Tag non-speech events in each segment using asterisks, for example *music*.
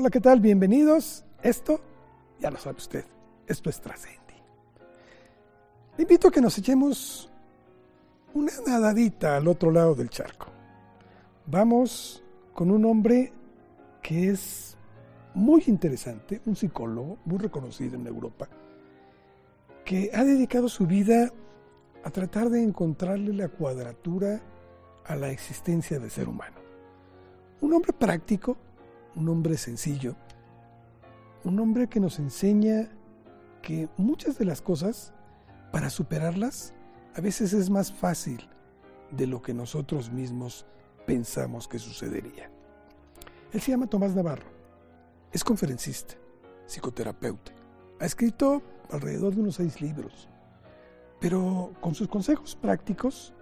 Hola, ¿qué tal? Bienvenidos. Esto, ya lo sabe usted, esto es Trascendi. Le invito a que nos echemos una nadadita al otro lado del charco. Vamos con un hombre que es muy interesante, un psicólogo muy reconocido en Europa, que ha dedicado su vida a tratar de encontrarle la cuadratura a la existencia del ser humano. Un hombre práctico, un hombre sencillo, un hombre que nos enseña que muchas de las cosas, para superarlas, a veces es más fácil de lo que nosotros mismos pensamos que sucedería. Él se llama Tomás Navarro, es conferencista, psicoterapeuta, ha escrito alrededor de unos seis libros, pero con sus consejos prácticos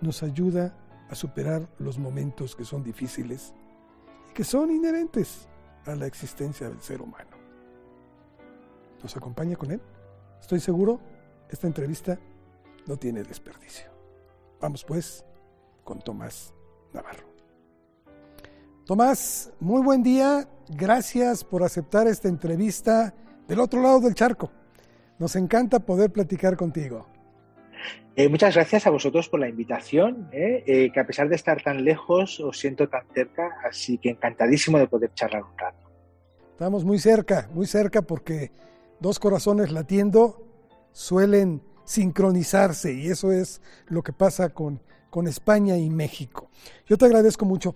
nos ayuda a superar los momentos que son difíciles que son inherentes a la existencia del ser humano. ¿Nos acompaña con él? Estoy seguro, esta entrevista no tiene desperdicio. Vamos pues con Tomás Navarro. Tomás, muy buen día. Gracias por aceptar esta entrevista del otro lado del charco. Nos encanta poder platicar contigo. Eh, muchas gracias a vosotros por la invitación, eh, eh, que a pesar de estar tan lejos os siento tan cerca, así que encantadísimo de poder charlar un rato. Estamos muy cerca, muy cerca porque dos corazones latiendo suelen sincronizarse y eso es lo que pasa con, con España y México. Yo te agradezco mucho.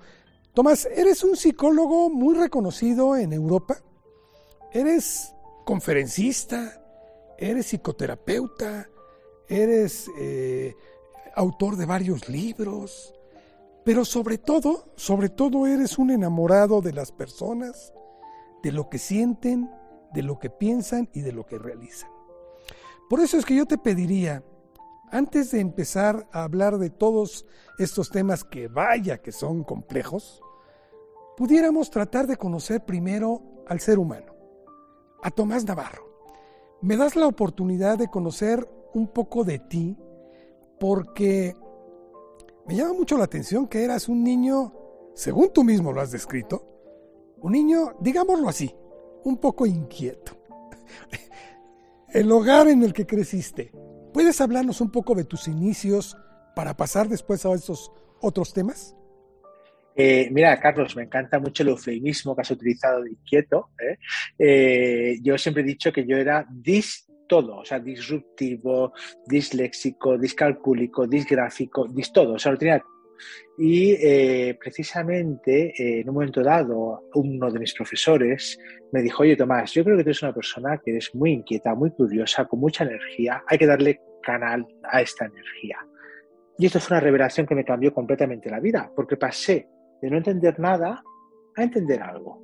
Tomás, eres un psicólogo muy reconocido en Europa, eres conferencista, eres psicoterapeuta, eres eh, autor de varios libros, pero sobre todo, sobre todo eres un enamorado de las personas, de lo que sienten, de lo que piensan y de lo que realizan. Por eso es que yo te pediría, antes de empezar a hablar de todos estos temas que vaya que son complejos, pudiéramos tratar de conocer primero al ser humano, a Tomás Navarro. ¿Me das la oportunidad de conocer un poco de ti porque me llama mucho la atención que eras un niño, según tú mismo lo has descrito, un niño, digámoslo así, un poco inquieto. *laughs* El hogar en el que creciste. ¿Puedes hablarnos un poco de tus inicios para pasar después a estos otros temas? Eh, mira, Carlos, me encanta mucho el eufemismo que has utilizado de inquieto. ¿eh? Eh, yo siempre he dicho que yo era dis todo, o sea, disruptivo, disléxico, discalcúlico, disgráfico, dis todo, o sea, lo tenía y eh, precisamente eh, en un momento dado, uno de mis profesores me dijo, oye Tomás, yo creo que tú eres una persona que eres muy inquieta, muy curiosa, con mucha energía, hay que darle canal a esta energía. Y esto fue una revelación que me cambió completamente la vida, porque pasé de no entender nada a entender algo.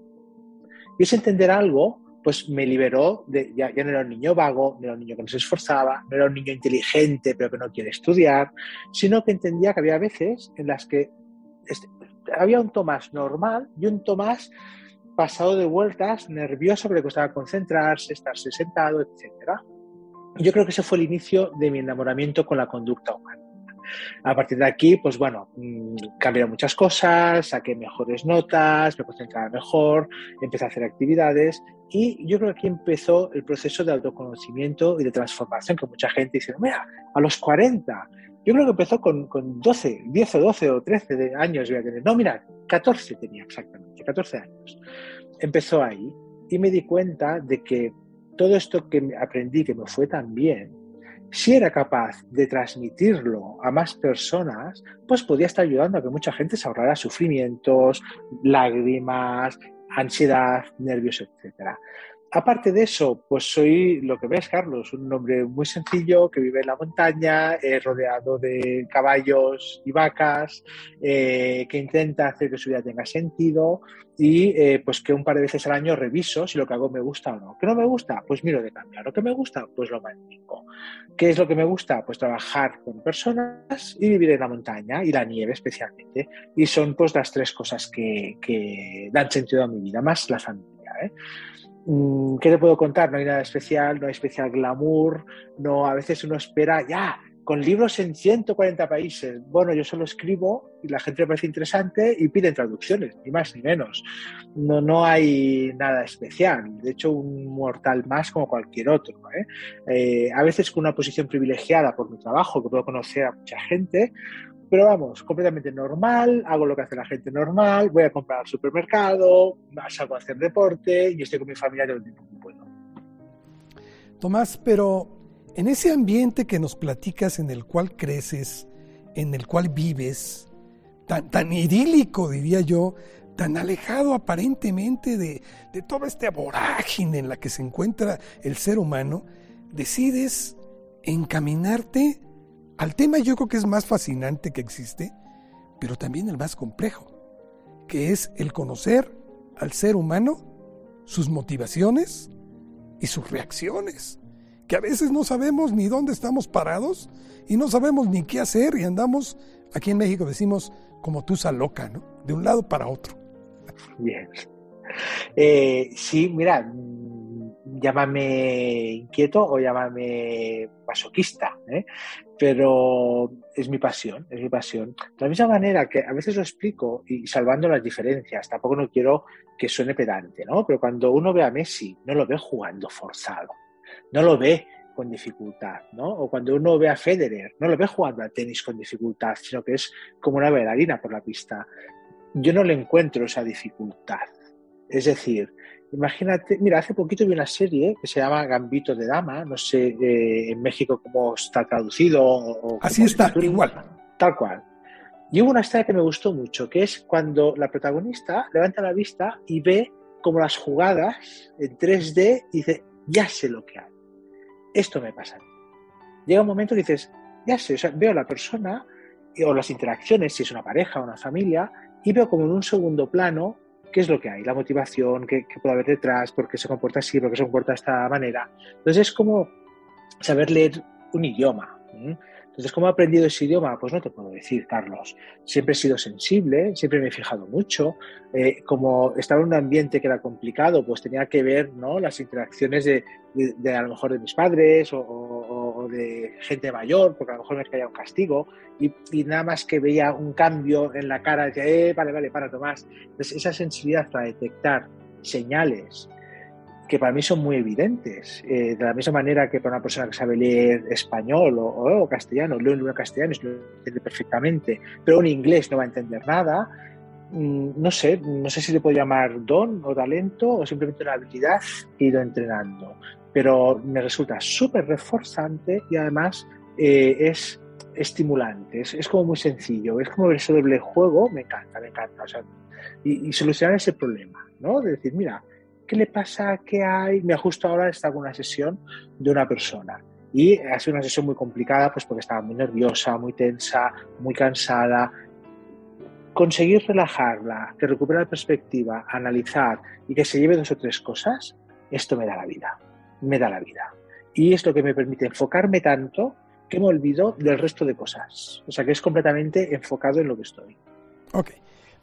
Y ese entender algo pues me liberó de, ya, no era un niño vago, no era un niño que no se esforzaba, no era un niño inteligente pero que no quiere estudiar, sino que entendía que había veces en las que había un Tomás normal y un Tomás pasado de vueltas, nervioso, que le costaba concentrarse, estarse sentado, etc. Yo creo que ese fue el inicio de mi enamoramiento con la conducta humana. A partir de aquí, pues bueno, mm, cambiaron muchas cosas, saqué mejores notas, me concentraba mejor, empecé a hacer actividades y yo creo que aquí empezó el proceso de autoconocimiento y de transformación que mucha gente dice, mira, a los 40, yo creo que empezó con, con 12, 10 o 12 o 13 de años voy a tener. No, mira, 14 tenía exactamente, 14 años. Empezó ahí y me di cuenta de que todo esto que aprendí, que me fue tan bien, si era capaz de transmitirlo a más personas, pues podía estar ayudando a que mucha gente se ahorrara sufrimientos, lágrimas, ansiedad, nervios, etc. Aparte de eso, pues soy lo que ves, Carlos, un hombre muy sencillo que vive en la montaña, eh, rodeado de caballos y vacas, eh, que intenta hacer que su vida tenga sentido y eh, pues que un par de veces al año reviso si lo que hago me gusta o no. ¿Qué no me gusta? Pues miro de cambiar. ¿Lo que me gusta? Pues lo mantengo. ¿Qué es lo que me gusta? Pues trabajar con personas y vivir en la montaña y la nieve especialmente. Y son pues las tres cosas que, dan sentido a mi vida, más la familia. Mm, ¿Qué te puedo contar? No hay nada especial, no hay especial glamour, no, a veces uno espera, ya, con libros en 140 países. Bueno, yo solo escribo y la gente me parece interesante y piden traducciones, ni más ni menos. No, no hay nada especial. De hecho, un mortal más como cualquier otro. ¿eh? Eh, a veces con una posición privilegiada por mi trabajo, que puedo conocer a mucha gente, pero vamos, completamente normal, hago lo que hace la gente normal, voy a comprar al supermercado, salgo a hacer deporte y estoy con mi familia todo el tiempo que puedo. Tomás, pero en ese ambiente que nos platicas, en el cual creces, en el cual vives, tan, tan idílico, diría yo, tan alejado aparentemente de, de toda esta vorágine en la que se encuentra el ser humano, decides encaminarte al tema yo creo que es más fascinante que existe, pero también el más complejo, que es el conocer al ser humano, sus motivaciones y sus reacciones que a veces no sabemos ni dónde estamos parados y no sabemos ni qué hacer y andamos, aquí en México decimos, como tusa loca, ¿no? De un lado para otro. Bien. Eh, sí, mira, llámame inquieto o llámame masoquista, ¿eh? pero es mi pasión, es mi pasión. De la misma manera que a veces lo explico y salvando las diferencias, tampoco no quiero que suene pedante, ¿no? Pero cuando uno ve a Messi, no lo ve jugando forzado no lo ve con dificultad, ¿no? O cuando uno ve a Federer, no lo ve jugando a tenis con dificultad, sino que es como una bailarina por la pista. Yo no le encuentro esa dificultad. Es decir, imagínate, mira, hace poquito vi una serie que se llama Gambito de Dama, no sé eh, en México cómo está traducido. O, Así está, igual. Tal cual. Y hubo una historia que me gustó mucho, que es cuando la protagonista levanta la vista y ve como las jugadas en 3D y dice, ya sé lo que hay. Esto me pasa. Llega un momento y dices, ya sé, o sea, veo a la persona o las interacciones, si es una pareja o una familia, y veo como en un segundo plano qué es lo que hay, la motivación, qué, puede haber detrás, por qué se comporta así, por qué se comporta de esta manera. Entonces es como saber leer un idioma. Entonces, ¿cómo he aprendido ese idioma? Pues no te puedo decir, Carlos. Siempre he sido sensible, siempre me he fijado mucho. Eh, como estaba en un ambiente que era complicado, pues tenía que ver ¿no? las interacciones de, a lo mejor de mis padres o, de gente mayor, porque a lo mejor me caía un castigo, y, nada más que veía un cambio en la cara, decía, eh, vale, vale, para, Tomás. Entonces, esa sensibilidad para detectar señales que para mí son muy evidentes. Eh, de la misma manera que para una persona que sabe leer español o, castellano, leo un libro castellano y lo entiende perfectamente, pero en inglés no va a entender nada. Mm, no sé, no sé si le puedo llamar don o talento o simplemente una habilidad que he ido entrenando, pero me resulta súper reforzante y además eh, es estimulante, es, como muy sencillo, es como ese doble juego, me encanta, me encanta, y, y solucionar ese problema, ¿no? De decir, mira, ¿qué le pasa? ¿Qué hay? Me justo ahora está con una sesión de una persona. Y ha sido una sesión muy complicada, pues porque estaba muy nerviosa, muy tensa, muy cansada. Conseguir relajarla, que recupere la perspectiva, analizar y que se lleve dos o tres cosas, esto me da la vida. Me da la vida. Y es lo que me permite enfocarme tanto que me olvido del resto de cosas. O sea que es completamente enfocado en lo que estoy. Ok.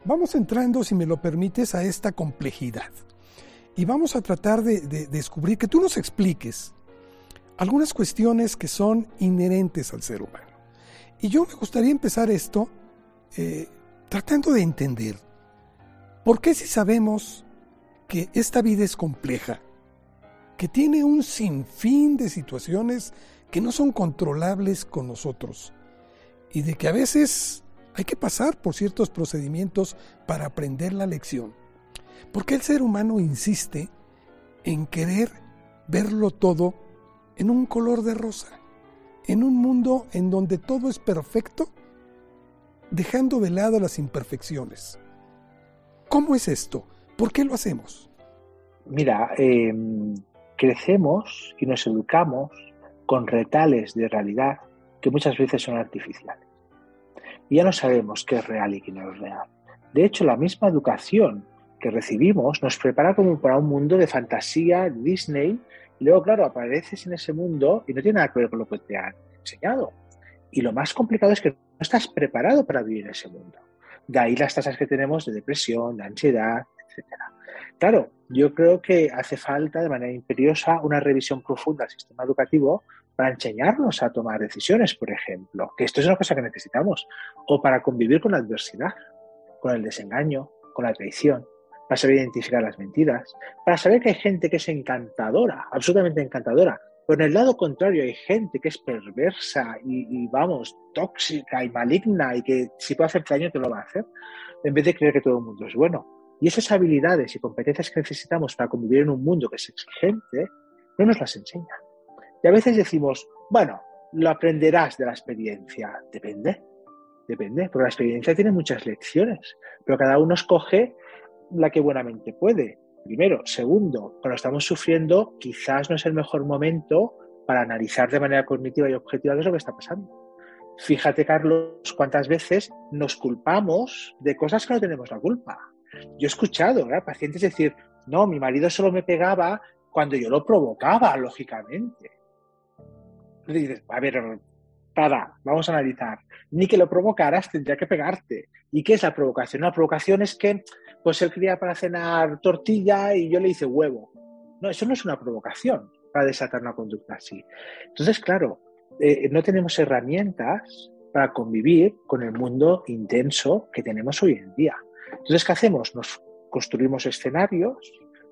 Vamos entrando, si me lo permites, a esta complejidad y vamos a tratar de, descubrir, que tú nos expliques algunas cuestiones que son inherentes al ser humano. Y yo me gustaría empezar esto eh, tratando de entender por qué si sabemos que esta vida es compleja, que tiene un sinfín de situaciones que no son controlables con nosotros y de que a veces hay que pasar por ciertos procedimientos para aprender la lección. ¿Por qué el ser humano insiste en querer verlo todo en un color de rosa? En un mundo en donde todo es perfecto, dejando de lado las imperfecciones. ¿Cómo es esto? ¿Por qué lo hacemos? Mira, em, crecemos y nos educamos con retales de realidad que muchas veces son artificiales. Y ya no sabemos qué es real y qué no es real. De hecho, la misma educación que recibimos nos prepara como para un mundo de fantasía, Disney, y luego, claro, apareces en ese mundo y no tiene nada que ver con lo que te han enseñado. Y lo más complicado es que no estás preparado para vivir en ese mundo. De ahí las tasas que tenemos de depresión, de ansiedad, etc. Claro, yo creo que hace falta de manera imperiosa una revisión profunda del sistema educativo para enseñarnos a tomar decisiones, por ejemplo, que esto es una cosa que necesitamos, o para convivir con la adversidad, con el desengaño, con la traición, para saber identificar las mentiras, para saber que hay gente que es encantadora, absolutamente encantadora, pero en el lado contrario hay gente que es perversa y, vamos, tóxica y maligna y que si puede hacer daño te lo va a hacer, en vez de creer que todo el mundo es bueno. Y esas habilidades y competencias que necesitamos para convivir en un mundo que es exigente, no nos las enseña. Y a veces decimos, bueno, lo aprenderás de la experiencia. Depende, depende, porque la experiencia tiene muchas lecciones, pero cada uno escoge la que buenamente puede. Primero. Segundo, cuando estamos sufriendo, quizás no es el mejor momento para analizar de manera cognitiva y objetiva qué es lo que está pasando. Fíjate, Carlos, cuántas veces nos culpamos de cosas que no tenemos la culpa. Yo he escuchado pacientes decir, no, mi marido solo me pegaba cuando yo lo provocaba, lógicamente. Y dices, a ver, para, vamos a analizar. Ni que lo provocaras, tendría que pegarte. ¿Y qué es la provocación? La provocación es que pues él quería para cenar tortilla y yo le hice huevo. No, eso no es una provocación para desatar una conducta así. Entonces, claro, eh, no tenemos herramientas para convivir con el mundo intenso que tenemos hoy en día. Entonces, ¿qué hacemos? Nos construimos escenarios,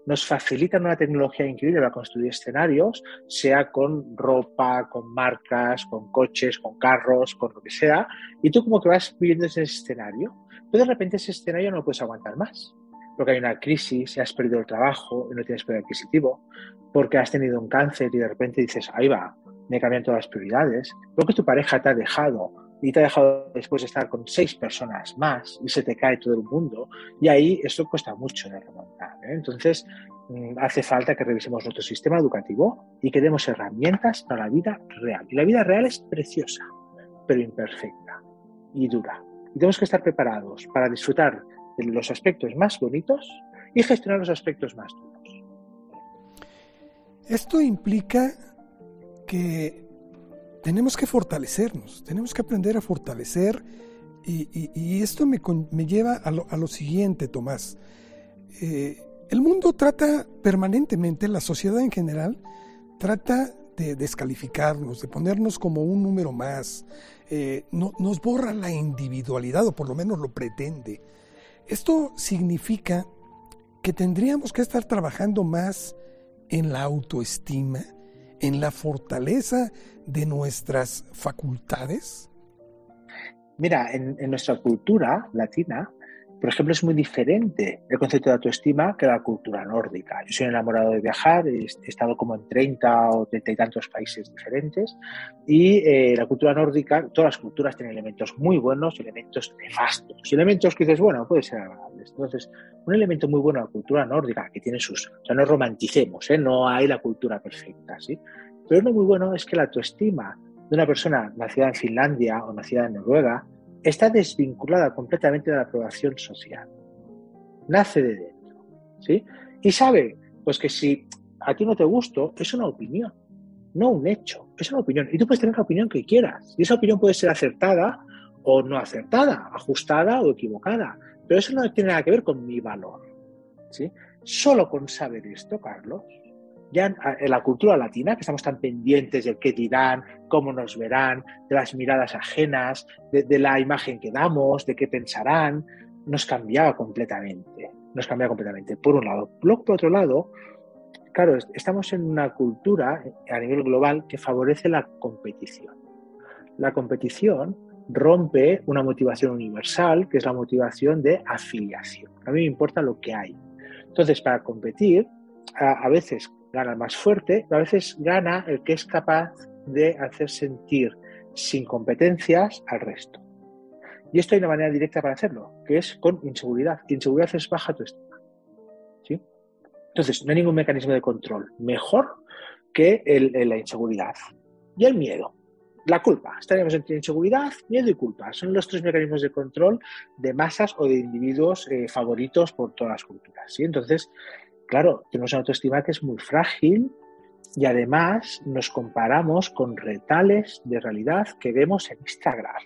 nos facilitan una tecnología increíble para construir escenarios, sea con ropa, con marcas, con coches, con carros, con lo que sea, y tú como que vas viviendo ese escenario pero de repente ese escenario no lo puedes aguantar más. Porque hay una crisis, has perdido el trabajo y no tienes poder adquisitivo, porque has tenido un cáncer y de repente dices, ahí va, me cambian todas las prioridades, porque tu pareja te ha dejado y te ha dejado después de estar con seis personas más y se te cae todo el mundo y ahí eso cuesta mucho de remontar. ¿eh? Entonces mm, hace falta que revisemos nuestro sistema educativo y que demos herramientas para la vida real. Y la vida real es preciosa, pero imperfecta y dura. Y tenemos que estar preparados para disfrutar de los aspectos más bonitos y gestionar los aspectos más duros. Esto implica que tenemos que fortalecernos, tenemos que aprender a fortalecer y, esto me, lleva a lo, siguiente, Tomás. Eh, el mundo trata permanentemente, la sociedad en general, trata de descalificarnos, de ponernos como un número más, eh, no, nos borra la individualidad, o por lo menos lo pretende. Esto significa que tendríamos que estar trabajando más en la autoestima, en la fortaleza de nuestras facultades. Mira, en nuestra cultura latina, por ejemplo, es muy diferente el concepto de autoestima que la cultura nórdica. Yo soy enamorado de viajar, he estado como en 30 o 30 y tantos países diferentes y eh, la cultura nórdica, todas las culturas tienen elementos muy buenos y elementos nefastos. Y elementos que dices, bueno, puede ser agradables. Entonces, un elemento muy bueno de la cultura nórdica que tiene sus... O sea, no romanticemos, ¿eh? no hay la cultura perfecta, ¿sí? Pero uno muy bueno es que la autoestima de una persona nacida en Finlandia o nacida en Noruega está desvinculada completamente de la aprobación social. Nace de dentro. ¿sí? Y sabe, pues que si a ti no te gusto, es una opinión, no un hecho, es una opinión. Y tú puedes tener la opinión que quieras. Y esa opinión puede ser acertada o no acertada, ajustada o equivocada. Pero eso no tiene nada que ver con mi valor. ¿sí? Solo con saber esto, Carlos, ya en la cultura latina, que estamos tan pendientes del qué dirán, cómo nos verán, de las miradas ajenas, de, la imagen que damos, de qué pensarán, nos cambiaba completamente. Nos cambiaba completamente, por un lado. por otro lado, claro, estamos en una cultura a nivel global que favorece la competición. La competición rompe una motivación universal, que es la motivación de afiliación. A mí me importa lo que hay. Entonces, para competir, a veces gana el más fuerte, a veces gana el que es capaz de hacer sentir sin competencias al resto. Y esto hay una manera directa para hacerlo, que es con inseguridad. Inseguridad es baja tu estima. ¿sí? Entonces, no hay ningún mecanismo de control mejor que la inseguridad. Y el miedo. La culpa. Estaríamos entre inseguridad, miedo y culpa. Son los tres mecanismos de control de masas o de individuos eh, favoritos por todas las culturas. ¿sí? Entonces, claro, tenemos una autoestima que es muy frágil y además nos comparamos con retales de realidad que vemos en Instagram,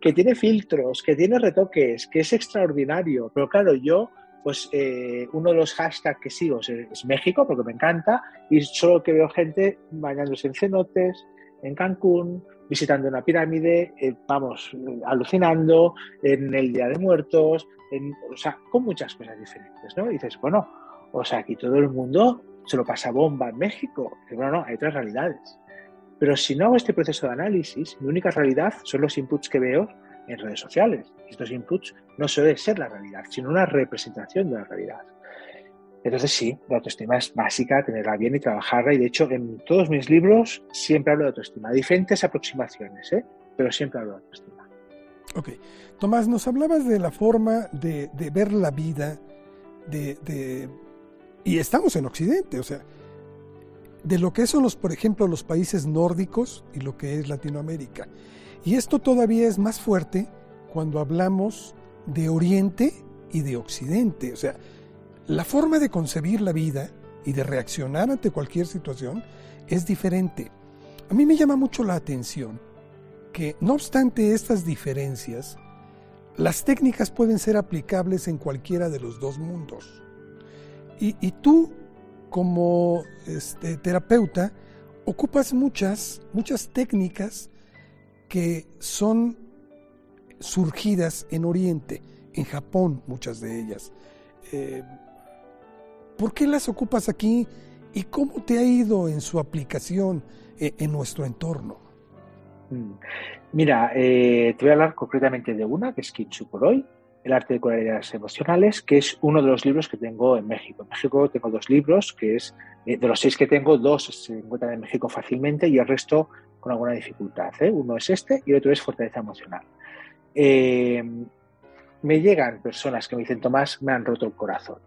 que tiene filtros, que tiene retoques, que es extraordinario. Pero claro, yo pues eh, uno de los hashtags que sigo es, México, porque me encanta, y solo que veo gente bañándose en cenotes, en Cancún, visitando una pirámide, eh, vamos, alucinando, en el Día de Muertos, o sea, con muchas cosas diferentes, ¿no? Y dices, bueno, o sea, aquí todo el mundo se lo pasa bomba en México. Y bueno, no, hay otras realidades. Pero si no hago este proceso de análisis, mi única realidad son los inputs que veo en redes sociales. Estos inputs no suelen ser la realidad, sino una representación de la realidad. Entonces sí, la autoestima es básica, tenerla bien y trabajarla. Y de hecho, en todos mis libros siempre hablo de autoestima. Diferentes aproximaciones, ¿eh? pero siempre hablo de autoestima. Ok. Tomás, nos hablabas de la forma de, ver la vida, de, y estamos en Occidente, o sea, de lo que son los, por ejemplo, los países nórdicos y lo que es Latinoamérica. Y esto todavía es más fuerte cuando hablamos de Oriente y de Occidente. O sea, la forma de concebir la vida y de reaccionar ante cualquier situación es diferente. A mí me llama mucho la atención que, no obstante estas diferencias, las técnicas pueden ser aplicables en cualquiera de los dos mundos. Y, tú como este, terapeuta, ocupas muchas, muchas técnicas que son surgidas en Oriente, en Japón, muchas de ellas. Eh, ¿Por qué las ocupas aquí y cómo te ha ido en su aplicación eh, en nuestro entorno? Mm. Mira, eh, te voy a hablar concretamente de una, que es Kintsukuroi, el arte de cualidades emocionales, que es uno de los libros que tengo en México. En México tengo dos libros, que es, eh, de los seis que tengo, dos se encuentran en México fácilmente y el resto con alguna dificultad. ¿eh? Uno es este y otro es Fortaleza Emocional. Eh, me llegan personas que me dicen, Tomás, me han roto el corazón.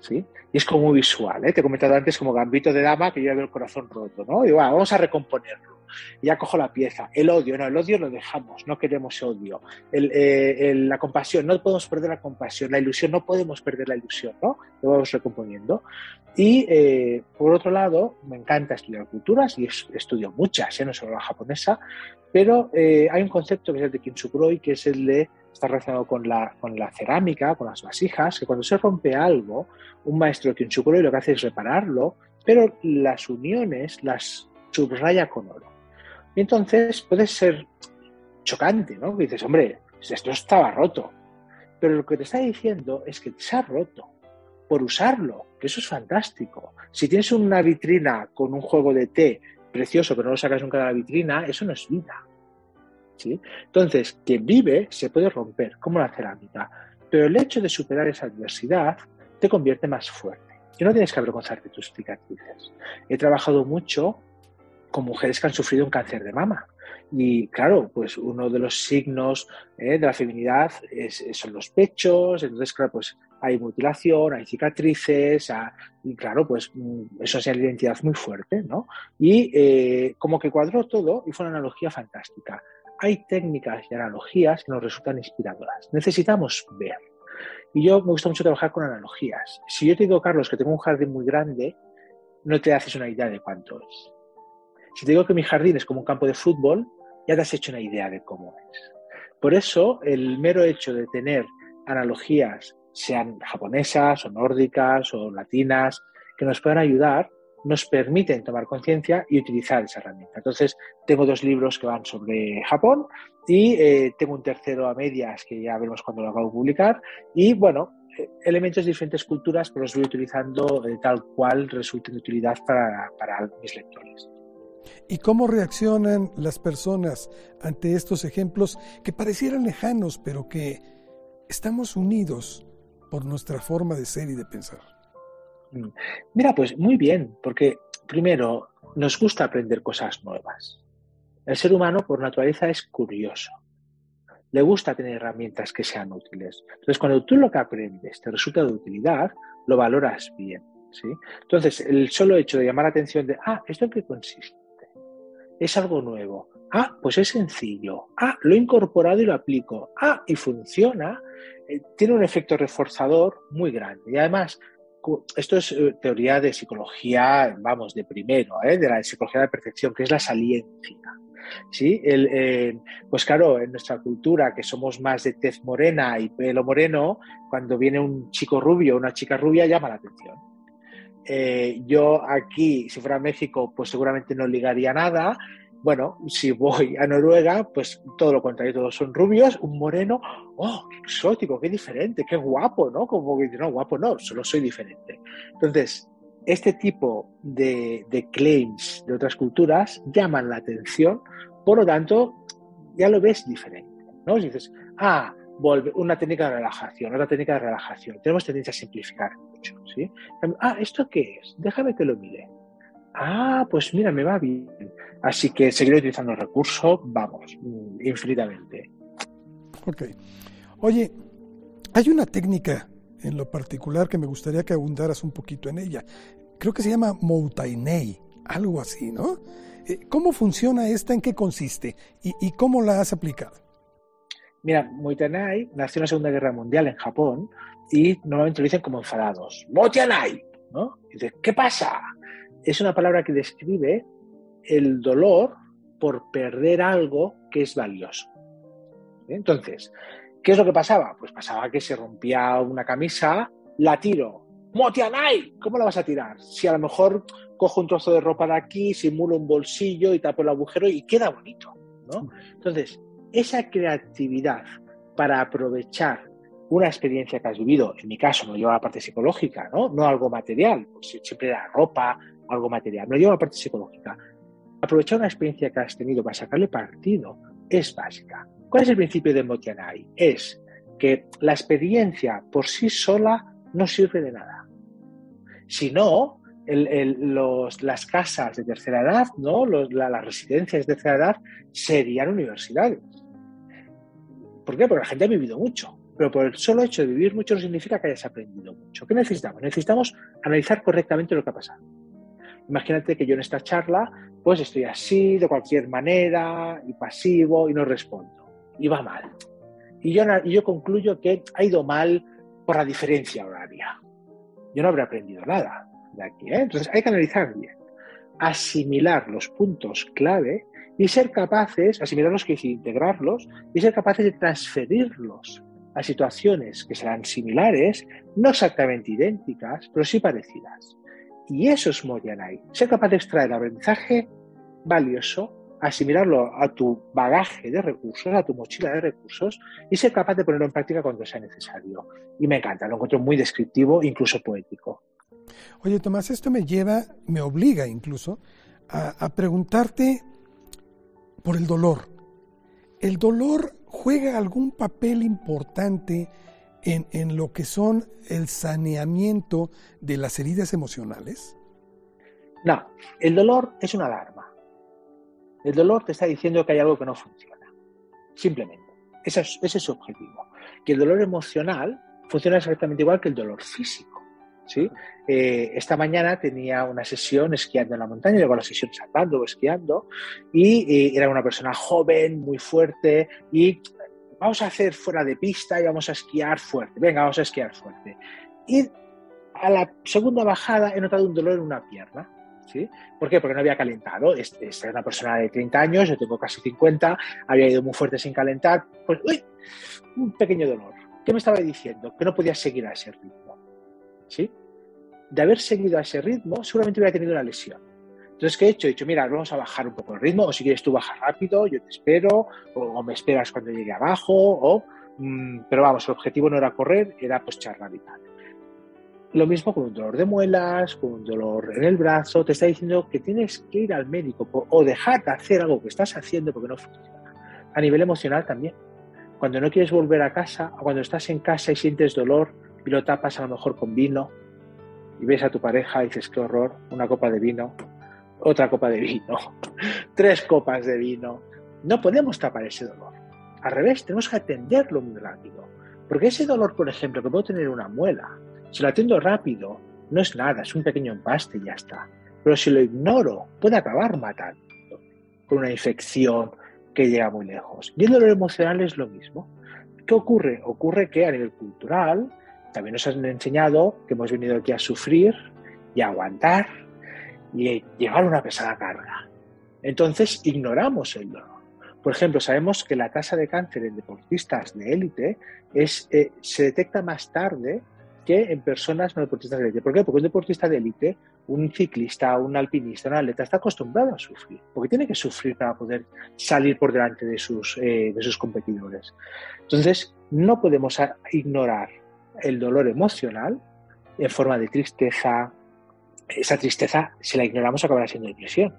¿Sí? Y es como muy visual, Te he comentado antes como gambito de dama que yo veo el corazón roto, ¿no? Y digo, vamos a recomponerlo ya cojo la pieza. El odio, no, el odio lo dejamos, no queremos odio. Eh, la compasión, no podemos perder la compasión. La ilusión, no podemos perder la ilusión, ¿no? Lo vamos recomponiendo. Y eh, por otro lado, me encanta estudiar culturas y estudio muchas, ¿eh? no solo la japonesa, pero hay un concepto que es el de Kintsukuroi, que es el de está relacionado con la, con la cerámica, con las vasijas, que cuando se rompe algo, un maestro de Kintsukuroi lo que hace es repararlo, pero las uniones las subraya con oro. Y entonces puede ser chocante, ¿no? dices, hombre, esto estaba roto. Pero lo que te está diciendo es que se ha roto por usarlo, que eso es fantástico. Si tienes una vitrina con un juego de té precioso, pero no lo sacas nunca de la vitrina, eso no es vida. ¿sí? Entonces, quien vive se puede romper, como la cerámica, pero el hecho de superar esa adversidad te convierte más fuerte. Y no tienes que avergonzarte de tus cicatrices. He trabajado mucho con mujeres que han sufrido un cáncer de mama. Y claro, pues uno de los signos eh, de la feminidad son los pechos, entonces claro, pues hay mutilación, hay cicatrices, ah, y claro, pues mm, eso es la identidad muy fuerte, ¿no? Y eh, como que cuadró todo y fue una analogía fantástica. Hay técnicas y analogías que nos resultan inspiradoras. Necesitamos ver. Y yo me gusta mucho trabajar con analogías. Si yo te digo, Carlos, que tengo un jardín muy grande, no te haces una idea de cuánto es. Si te digo que mi jardín es como un campo de fútbol, ya te has hecho una idea de cómo es. Por eso, el mero hecho de tener analogías, sean japonesas o nórdicas o latinas, que nos puedan ayudar, nos permiten tomar conciencia y utilizar esa herramienta. Entonces, tengo dos libros que van sobre Japón y eh, tengo un tercero a medias que ya veremos cuando lo acabo de publicar. Y bueno, eh, elementos de diferentes culturas, pero los voy utilizando de tal cual resulten de utilidad para, para mis lectores. ¿Y cómo reaccionan las personas ante estos ejemplos que parecieran lejanos, pero que estamos unidos por nuestra forma de ser y de pensar? Mm. Mira, pues muy bien, porque primero nos gusta aprender cosas nuevas. El ser humano por naturaleza es curioso. Le gusta tener herramientas que sean útiles. Entonces, cuando tú lo que aprendes te resulta de utilidad, lo valoras bien. ¿sí? Entonces, el solo hecho de llamar la atención de, ah, ¿esto en qué consiste? Es algo nuevo. Ah, pues es sencillo. Ah, lo he incorporado y lo aplico. Ah, y funciona. Eh, tiene un efecto reforzador muy grande. Y además, esto es eh, teoría de psicología, vamos, de primero, ¿eh? de la psicología de la percepción, que es la saliencia. ¿sí? El, pues claro, en nuestra cultura, que somos más de tez morena y pelo moreno, cuando viene un chico rubio o una chica rubia llama la atención. Eh, yo aquí, si fuera México, pues seguramente no ligaría nada. Bueno, si voy a Noruega, pues todo lo contrario, todos son rubios, un moreno, oh, qué exótico, qué diferente, qué guapo, ¿no? Como que no, guapo no, solo soy diferente. Entonces, este tipo de, claims de otras culturas llaman la atención, por lo tanto, ya lo ves diferente, ¿no? Dices, ah, una técnica de relajación, otra técnica de relajación. Tenemos tendencia a simplificar Ah, ¿esto qué es? Déjame que lo mire. Ah, pues mira, me va bien. Así que seguiré utilizando el recurso, vamos, infinitamente. Ok. Oye, hay una técnica en lo particular que me gustaría que abundaras un poquito en ella. Creo que se llama Moutainei, algo así, ¿no? Eh, ¿Cómo funciona esta? ¿En qué consiste? ¿Y, cómo la has aplicado? Mira, Moutainei nació en la Segunda Guerra Mundial en Japón y normalmente lo dicen como enfadados. Moutianai, ¿no? dice, ¿qué pasa? Es una palabra que describe el dolor por perder algo que es valioso. Entonces, ¿Qué es lo que pasaba? Pues pasaba que se rompía una camisa, la tiro. ¡Motianai! ¿Cómo la vas a tirar? Si a lo mejor cojo un trozo de ropa de aquí, simulo un bolsillo y tapo el agujero y queda bonito, ¿no? Entonces, esa creatividad para aprovechar una experiencia que has vivido, en mi caso me lleva la parte psicológica, ¿no? No algo material, pues siempre era ropa, algo material, me lleva la parte psicológica. Aprovechar una experiencia que has tenido para sacarle partido es básica. ¿Cuál es el principio de Motianai? Es que la experiencia por sí sola no sirve de nada. Si no, las casas de tercera edad, ¿no? las residencias de tercera edad serían universidades. ¿Por qué? Porque la gente ha vivido mucho. Pero por el solo hecho de vivir mucho no significa que hayas aprendido mucho. ¿Qué necesitamos? Necesitamos analizar correctamente lo que ha pasado. Imagínate que yo en esta charla, pues estoy así, de cualquier manera, y pasivo, y no respondo y va mal. Y yo, yo concluyo que ha ido mal por la diferencia horaria. Yo no habré aprendido nada de aquí. ¿eh? Entonces hay que analizar bien, asimilar los puntos clave y ser capaces, asimilarlos que integrarlos, y ser capaces de transferirlos a situaciones que serán similares, no exactamente idénticas, pero sí parecidas. Y eso es Morianai, ser capaz de extraer aprendizaje valioso asimilarlo a tu bagaje de recursos, a tu mochila de recursos y ser capaz de ponerlo en práctica cuando sea necesario. Y me encanta, lo encuentro muy descriptivo, incluso poético. Oye, Tomás, esto me lleva, me obliga incluso a, preguntarte por el dolor. ¿El dolor juega algún papel importante en, en, lo que son el saneamiento de las heridas emocionales? No, el dolor es una alarma. El dolor te está diciendo que hay algo que no funciona. Simplemente. Ese es, su objetivo. Que el dolor emocional funciona exactamente igual que el dolor físico. ¿Sí? Eh, esta mañana tenía una sesión esquiando en la montaña, llevo la sesión saltando o esquiando, y era una persona joven, muy fuerte, y vamos a hacer fuera de pista y vamos a esquiar fuerte. Venga, vamos a esquiar fuerte. Y a la segunda bajada he notado un dolor en una pierna. ¿sí? ¿Por qué? Porque no había calentado. Esta es una persona de 30 años, yo tengo casi 50, había ido muy fuerte sin calentar. Pues, uy, un pequeño dolor. ¿Qué me estaba diciendo? Que no podía seguir a ese ritmo. De haber seguido a ese ritmo, seguramente hubiera tenido una lesión. Entonces, ¿qué he hecho? He dicho, mira, vamos a bajar un poco el ritmo, o si quieres tú bajar rápido, yo te espero, o, me esperas cuando llegue abajo, o... Mm, pero vamos, el objetivo no era correr, era pues charlar y. Lo mismo con un dolor de muelas, con un dolor en el brazo, te está diciendo que tienes que ir al médico o dejar de hacer algo que estás haciendo porque no funciona. A nivel emocional también. Cuando no quieres volver a casa, o cuando estás en casa y sientes dolor y lo tapas a lo mejor con vino, y ves a tu pareja y dices, qué horror, una copa de vino, otra copa de vino, *laughs* tres copas de vino. No podemos tapar ese dolor. Al revés, tenemos que atenderlo muy rápido. Porque ese dolor, por ejemplo, que puedo tener una muela, si lo atiendo rápido, no es nada, es un pequeño empaste y ya está. Pero si lo ignoro, puede acabar matando con una infección que llega muy lejos. Y el dolor emocional es lo mismo. ¿Qué ocurre? Ocurre que a nivel cultural también nos han enseñado que hemos venido aquí a sufrir y a aguantar y llevar una pesada carga. Entonces ignoramos el dolor. Por ejemplo, sabemos que la tasa de cáncer en deportistas de élite es, eh, se detecta más tarde que en personas no deportistas de élite. ¿Por qué? Porque un deportista de élite, un ciclista, un alpinista, un atleta, está acostumbrado a sufrir, porque tiene que sufrir para poder salir por delante de sus, eh, de sus competidores. Entonces, no podemos ignorar el dolor emocional en forma de tristeza. Esa tristeza, si la ignoramos, acabará siendo depresión.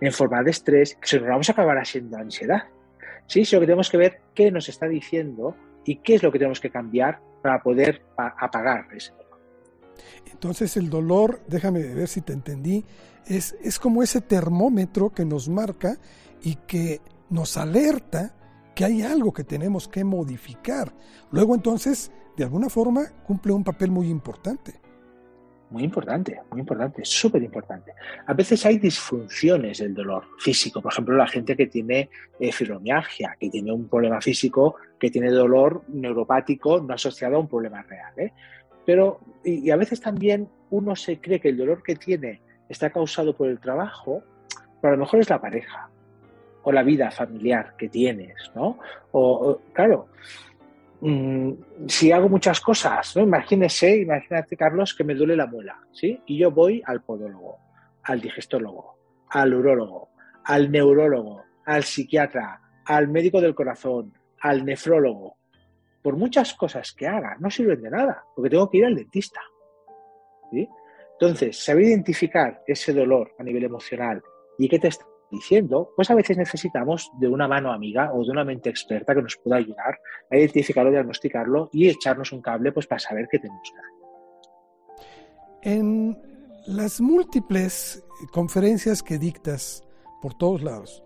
En forma de estrés, si la ignoramos, acabará siendo ansiedad. Sí, sino que tenemos que ver qué nos está diciendo y qué es lo que tenemos que cambiar para poder apagar ese dolor. Entonces el dolor, déjame ver si te entendí, es, es como ese termómetro que nos marca y que nos alerta que hay algo que tenemos que modificar. Luego entonces, de alguna forma, cumple un papel muy importante. Muy importante, muy importante, súper importante. A veces hay disfunciones del dolor físico, por ejemplo, la gente que tiene eh, fibromialgia, que tiene un problema físico, que tiene dolor neuropático no asociado a un problema real. ¿eh? Pero, y, a veces también uno se cree que el dolor que tiene está causado por el trabajo, pero a lo mejor es la pareja o la vida familiar que tienes, ¿no? o claro, Mm, si hago muchas cosas, ¿no? Imagínese, imagínate, Carlos, que me duele la muela, ¿sí? Y yo voy al podólogo, al digestólogo, al urólogo, al neurólogo, al psiquiatra, al médico del corazón, al nefrólogo. Por muchas cosas que haga, no sirven de nada, porque tengo que ir al dentista. ¿sí? Entonces, saber identificar ese dolor a nivel emocional y qué te está diciendo, pues a veces necesitamos de una mano amiga o de una mente experta que nos pueda ayudar a identificarlo, diagnosticarlo y echarnos un cable pues para saber qué tenemos que hacer. En las múltiples conferencias que dictas por todos lados,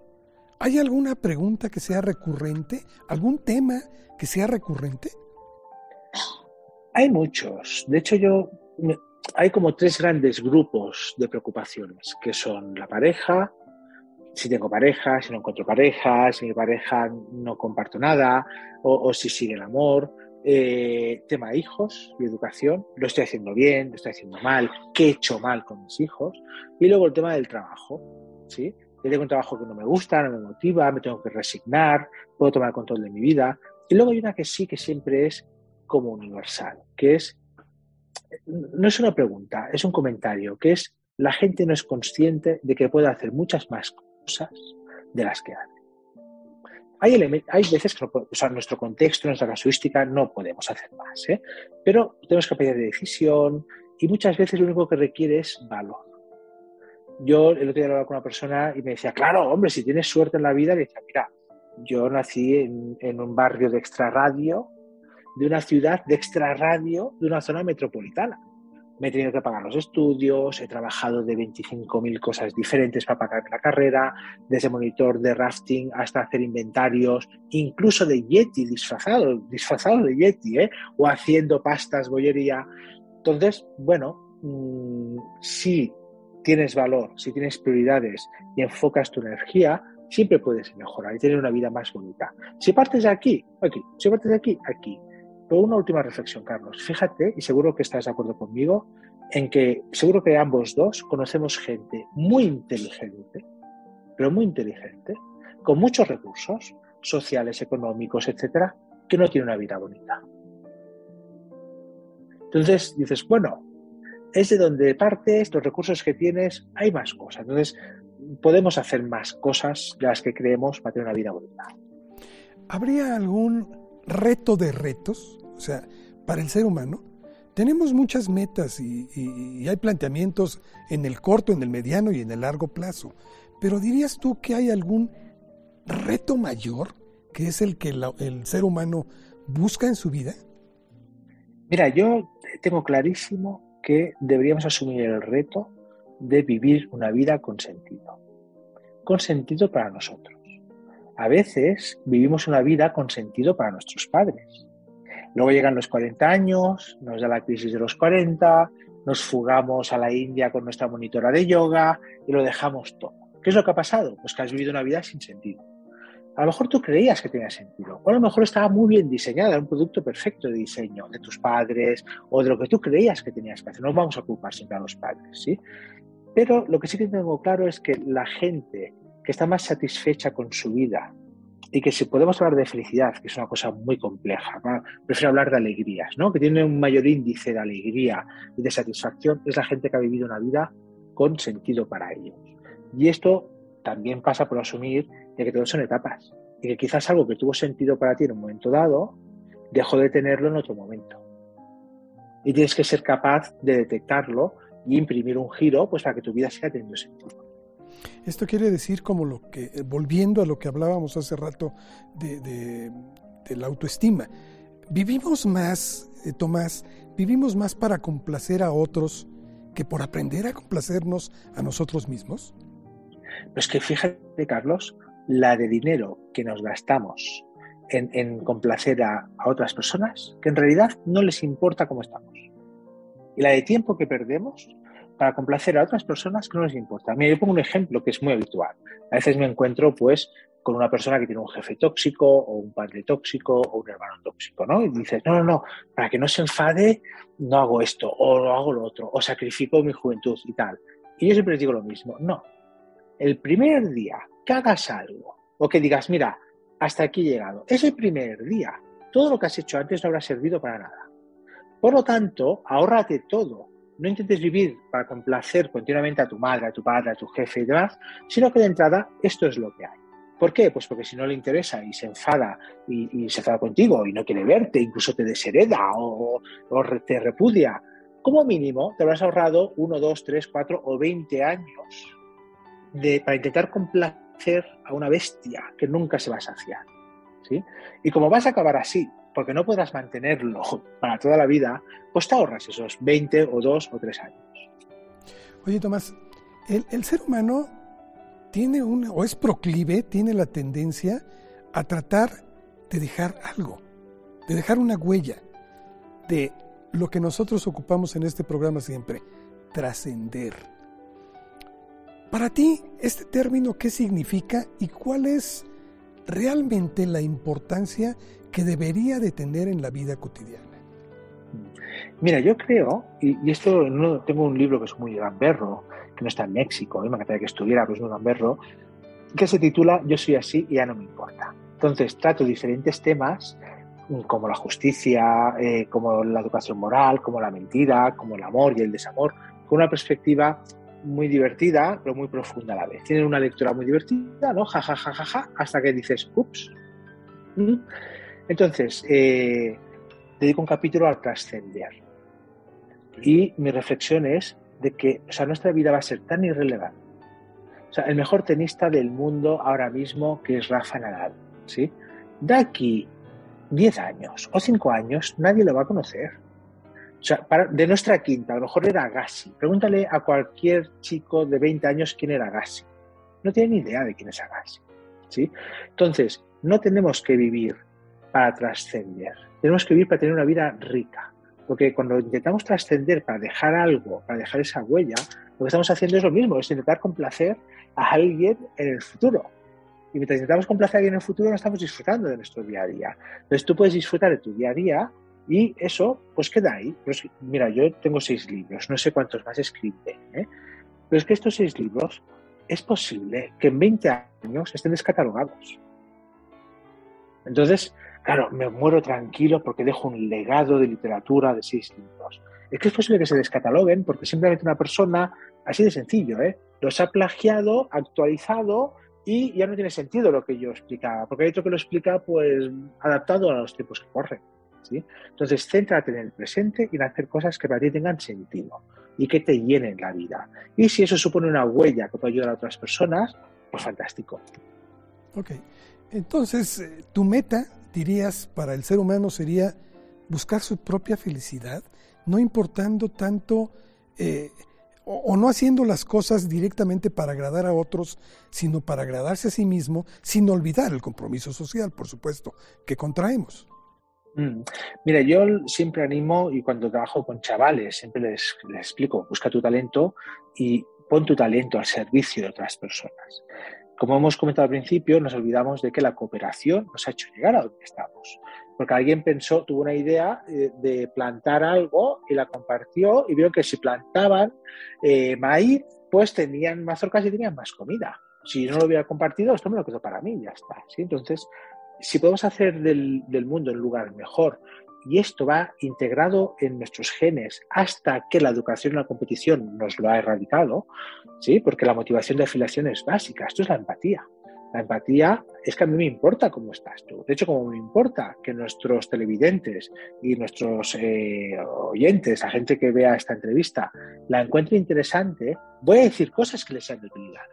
¿hay alguna pregunta que sea recurrente? ¿Algún tema que sea recurrente? Hay muchos. De hecho, yo hay como tres grandes grupos de preocupaciones, que son la pareja, si tengo pareja, si no encuentro pareja, si mi pareja no comparto nada, o, si sigue el amor. Eh, tema hijos y educación, lo estoy haciendo bien, lo estoy haciendo mal, qué he hecho mal con mis hijos. Y luego el tema del trabajo, ¿sí? Yo tengo un trabajo que no me gusta, no me motiva, me tengo que resignar, puedo tomar control de mi vida. Y luego hay una que sí que siempre es como universal, que es, no es una pregunta, es un comentario, que es la gente no es consciente de que puede hacer muchas más cosas de las que hace. Hay, hay veces que o sea, nuestro contexto, nuestra casuística, no podemos hacer más, ¿eh? pero tenemos capacidad de decisión y muchas veces lo único que requiere es valor. Yo el otro día hablaba con una persona y me decía, claro, hombre, si tienes suerte en la vida, le decía, mira, yo nací en, en un barrio de extrarradio, de una ciudad de extrarradio, de una zona metropolitana me he tenido que pagar los estudios, he trabajado de 25.000 cosas diferentes para pagar la carrera, desde monitor de rafting hasta hacer inventarios, incluso de Yeti disfrazado, disfrazado de Yeti, ¿eh? o haciendo pastas, bollería. Entonces, bueno, mm, si tienes valor, si tienes prioridades y enfocas tu energía, siempre puedes mejorar y tener una vida más bonita. Si partes de aquí, aquí, si partes de aquí, aquí una última reflexión, Carlos. Fíjate, y seguro que estás de acuerdo conmigo, en que seguro que ambos dos conocemos gente muy inteligente, pero muy inteligente, con muchos recursos sociales, económicos, etcétera, que no tiene una vida bonita. Entonces dices, bueno, es de donde partes, los recursos que tienes, hay más cosas. Entonces, podemos hacer más cosas de las que creemos para tener una vida bonita. ¿Habría algún reto de retos o sea, para el ser humano, tenemos muchas metas y, hay planteamientos en el corto, en el mediano y en el largo plazo. Pero dirías tú que hay algún reto mayor que es el que el ser humano busca en su vida? Mira, yo tengo clarísimo que deberíamos asumir el reto de vivir una vida con sentido. Con sentido para nosotros. A veces vivimos una vida con sentido para nuestros padres Luego llegan los 40 años, nos da la crisis de los 40, nos fugamos a la India con nuestra monitora de yoga y lo dejamos todo. ¿Qué es lo que ha pasado? Pues que has vivido una vida sin sentido. A lo mejor tú creías que tenía sentido, o a lo mejor estaba muy bien diseñada, un producto perfecto de diseño de tus padres o de lo que tú creías que tenías que hacer. No vamos a culpar siempre a los padres, ¿sí? Pero lo que sí que tengo claro es que la gente que está más satisfecha con su vida y que si podemos hablar de felicidad, que es una cosa muy compleja, prefiero hablar de alegrías, ¿no? que tiene un mayor índice de alegría y de satisfacción, es la gente que ha vivido una vida con sentido para ellos. Y esto también pasa por asumir de que todos son etapas y que quizás algo que tuvo sentido para ti en un momento dado dejó de tenerlo en otro momento. Y tienes que ser capaz de detectarlo y imprimir un giro pues para que tu vida siga teniendo sentido. Esto quiere decir como lo que, eh, volviendo a lo que hablábamos hace rato de, la autoestima, vivimos más, eh, Tomás, vivimos más para complacer a otros que por aprender a complacernos a nosotros mismos. Pues que fíjate, Carlos, la de dinero que nos gastamos en, complacer a, a, otras personas, que en realidad no les importa cómo estamos. Y la de tiempo que perdemos para complacer a otras personas que no les importa. Mira, yo pongo un ejemplo que es muy habitual. A veces me encuentro, pues, con una persona que tiene un jefe tóxico o un padre tóxico o un hermano tóxico, ¿no? Y dices, no, no, no, para que no se enfade, no hago esto o no hago lo otro, o sacrifico mi juventud y tal. Y yo siempre les digo lo mismo, no. El primer día que hagas algo o que digas, mira, hasta aquí he llegado, ese primer día, todo lo que has hecho antes no habrá servido para nada. Por lo tanto, ahórrate todo no intentes vivir para complacer continuamente a tu madre, a tu padre, a tu jefe y demás, sino que de entrada esto es lo que hay. ¿Por qué? Pues porque si no le interesa y se enfada y, se enfada contigo y no quiere verte, incluso te deshereda o, te repudia, como mínimo te habrás ahorrado uno, dos, tres, cuatro o veinte años de, para intentar complacer a una bestia que nunca se va a saciar. ¿sí? Y como vas a acabar así, porque no podrás mantenerlo *laughs* para toda la vida, pues te ahorras esos 20 o 2 o 3 años. Oye, Tomás, el, ser humano tiene una, o es proclive, tiene la tendencia a tratar de dejar algo, de dejar una huella de lo que nosotros ocupamos en este programa siempre, trascender. Para ti, este término, ¿qué significa y cuál es realmente la importancia que debería de tener en la vida cotidiana? Mira, yo creo, y, esto no tengo un libro que es muy gamberro, que no está en México, me encantaría que estuviera, pero es muy gamberro, que se titula Yo soy así y ya no me importa. Entonces trato diferentes temas como la justicia, eh, como la educación moral, como la mentira, como el amor y el desamor, con una perspectiva muy divertida, pero muy profunda a la vez. Tienen una lectura muy divertida, ¿no? Ja, ja, ja, ja, ja, hasta que dices, ups. Entonces, eh, dedico un capítulo al trascender. Y mi reflexión es de que o sea, nuestra vida va a ser tan irrelevante. O sea, el mejor tenista del mundo ahora mismo, que es Rafa Nadal, ¿sí? De aquí 10 años o 5 años, nadie lo va a conocer. O sea, de nuestra quinta, a lo mejor era Agassi. Pregúntale a cualquier chico de 20 años quién era Agassi. No tiene ni idea de quién es Agassi. ¿sí? Entonces, no tenemos que vivir para trascender. Tenemos que vivir para tener una vida rica. Porque cuando intentamos trascender para dejar algo, para dejar esa huella, lo que estamos haciendo es lo mismo, es intentar complacer a alguien en el futuro. Y mientras intentamos complacer a alguien en el futuro, no estamos disfrutando de nuestro día a día. Entonces tú puedes disfrutar de tu día a día y eso, pues queda ahí. Pues, mira, yo tengo seis libros, no sé cuántos más escribiré. ¿eh? Pero es que estos seis libros es posible que en 20 años estén descatalogados. Entonces, Claro, me muero tranquilo porque dejo un legado de literatura de seis libros. Es que es posible que se descataloguen porque simplemente una persona, así de sencillo, ¿eh? los ha plagiado, actualizado y ya no tiene sentido lo que yo explicaba, porque hay otro que lo explica pues adaptado a los tiempos que corren. ¿sí? Entonces, céntrate en el presente y en hacer cosas que para ti tengan sentido y que te llenen la vida. Y si eso supone una huella que puede ayudar a otras personas, pues fantástico. Ok, entonces eh, tu meta dirías, para el ser humano sería buscar su propia felicidad, no importando tanto eh, o, no haciendo las cosas directamente para agradar a otros, sino para agradarse a sí mismo, sin olvidar el compromiso social, por supuesto, que contraemos. Mm. Mira, yo siempre animo y cuando trabajo con chavales, siempre les, les explico, busca tu talento y pon tu talento al servicio de otras personas. Como hemos comentado al principio, nos olvidamos de que la cooperación nos ha hecho llegar a donde estamos. Porque alguien pensó, tuvo una idea eh, de plantar algo y la compartió y vio que si plantaban eh, maíz, pues tenían más orcas y tenían más comida. Si no lo hubiera compartido, esto me lo quedo para mí, ya está. Entonces, si podemos hacer del, mundo un lugar mejor y esto va integrado en nuestros genes hasta que la educación en la competición nos lo ha erradicado, ¿sí? porque la motivación de afiliación es básica, esto es la empatía. La empatía es que a mí me importa cómo estás tú. De hecho, como me importa que nuestros televidentes y nuestros eh, oyentes, la gente que vea esta entrevista, la encuentre interesante, voy a decir cosas que les sean de utilidad.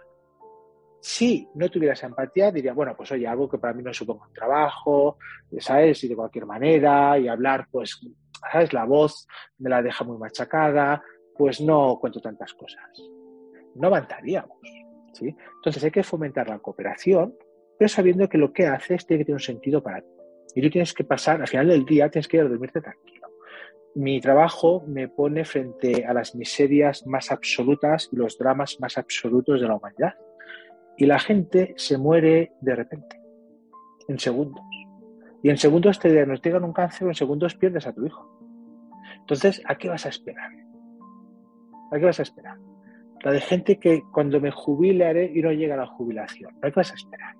Si no tuviera esa empatía, diría, bueno, pues oye, algo que para mí no suponga un trabajo, ¿sabes? Y de cualquier manera, y hablar, pues, ¿sabes? La voz me la deja muy machacada, pues no cuento tantas cosas. No avanzaríamos, ¿sí? Entonces hay que fomentar la cooperación, pero sabiendo que lo que haces tiene que tener un sentido para ti. Y tú tienes que pasar, al final del día, tienes que ir a dormirte tranquilo. Mi trabajo me pone frente a las miserias más absolutas y los dramas más absolutos de la humanidad y la gente se muere de repente, en segundos. Y en segundos te diagnostican un cáncer en segundos pierdes a tu hijo. Entonces, ¿a qué vas a esperar? ¿A qué vas a esperar? La de gente que cuando me jubile haré y no llega a la jubilación. ¿A qué vas a esperar?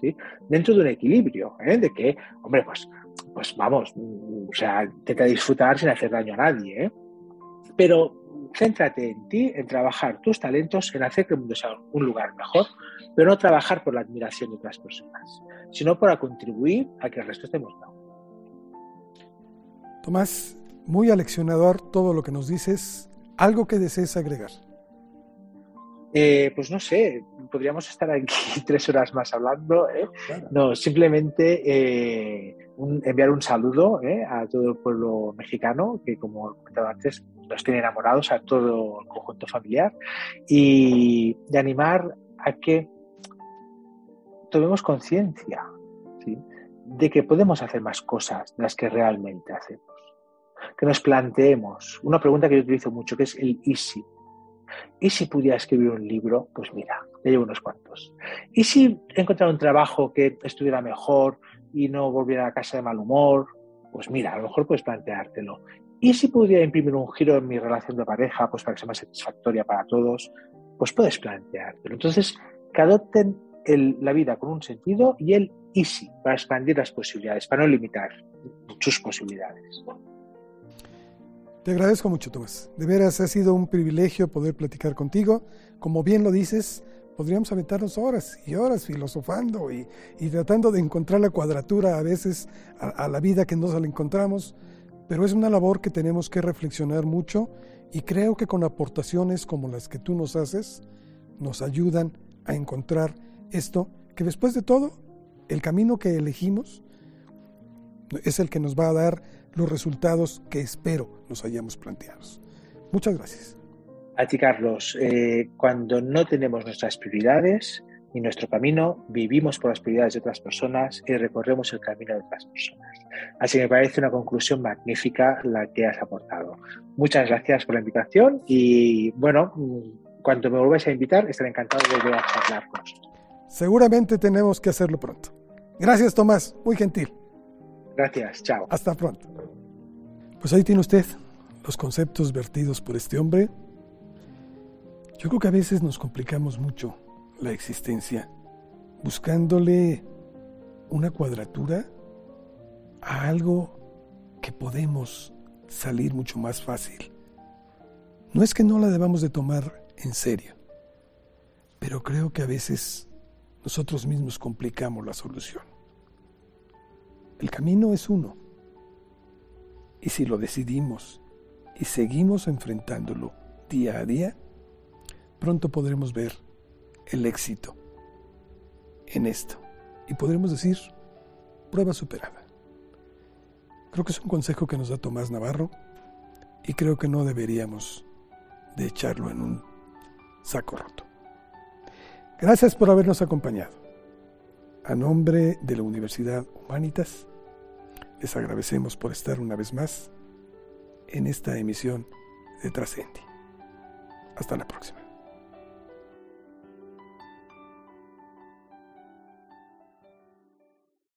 ¿Sí? Dentro de un equilibrio, ¿eh? de que, hombre, pues, pues vamos, o sea, intenta disfrutar sin hacer daño a nadie, ¿eh? pero céntrate en ti, en trabajar tus talentos, en hacer que el mundo sea un lugar mejor, pero no trabajar por la admiración de otras personas, sino para contribuir a que el resto estemos mejor. Tomás, muy aleccionador todo lo que nos dices. ¿Algo que desees agregar? Eh, pues no sé, podríamos estar aquí *laughs* tres horas más hablando. ¿eh? No, simplemente eh, enviar un saludo a todo el pueblo mexicano, que como he comentado antes, nos tiene enamorados a todo el conjunto familiar, y de animar a que tomemos conciencia de que podemos hacer más cosas de las que realmente hacemos. Que nos planteemos una pregunta que yo utilizo mucho, que es el easy. ¿Y si pudiera escribir un libro? Pues mira, ya llevo unos cuantos. ¿Y si encontrara un trabajo que estuviera mejor y no volviera a casa de mal humor? Pues mira, a lo mejor puedes planteártelo. ¿Y si pudiera imprimir un giro en mi relación de pareja, pues para que sea más satisfactoria para todos? Pues puedes planteártelo. Entonces, que adopten la vida con un sentido y el easy para expandir las posibilidades, para no limitar sus posibilidades. Te agradezco mucho, Tomás. De veras, ha sido un privilegio poder platicar contigo. Como bien lo dices, podríamos aventarnos horas y horas filosofando y, tratando de encontrar la cuadratura a veces a, la vida que no se la encontramos, pero es una labor que tenemos que reflexionar mucho y creo que con aportaciones como las que tú nos haces, nos ayudan a encontrar esto, que después de todo, el camino que elegimos es el que nos va a dar los resultados que espero nos hayamos planteado. Muchas gracias. A ti, Carlos. Eh, cuando no tenemos nuestras prioridades y nuestro camino, vivimos por las prioridades de otras personas y recorremos el camino de otras personas. Así me parece una conclusión magnífica la que has aportado. Muchas gracias por la invitación y, bueno, cuando me vuelvas a invitar, estaré encantado de volver a charlar con vosotros. Seguramente tenemos que hacerlo pronto. Gracias, Tomás. Muy gentil. Gracias. Chao. Hasta pronto. Pues ahí tiene usted los conceptos vertidos por este hombre. Yo creo que a veces nos complicamos mucho la existencia buscándole una cuadratura a algo que podemos salir mucho más fácil. No es que no la debamos de tomar en serio, pero creo que a veces nosotros mismos complicamos la solución. El camino es uno. Y si lo decidimos y seguimos enfrentándolo día a día, pronto podremos ver el éxito en esto. Y podremos decir, prueba superada. Creo que es un consejo que nos da Tomás Navarro y creo que no deberíamos de echarlo en un saco roto. Gracias por habernos acompañado. A nombre de la Universidad Humanitas, les agradecemos por estar una vez más en esta emisión de Trascendi. Hasta la próxima.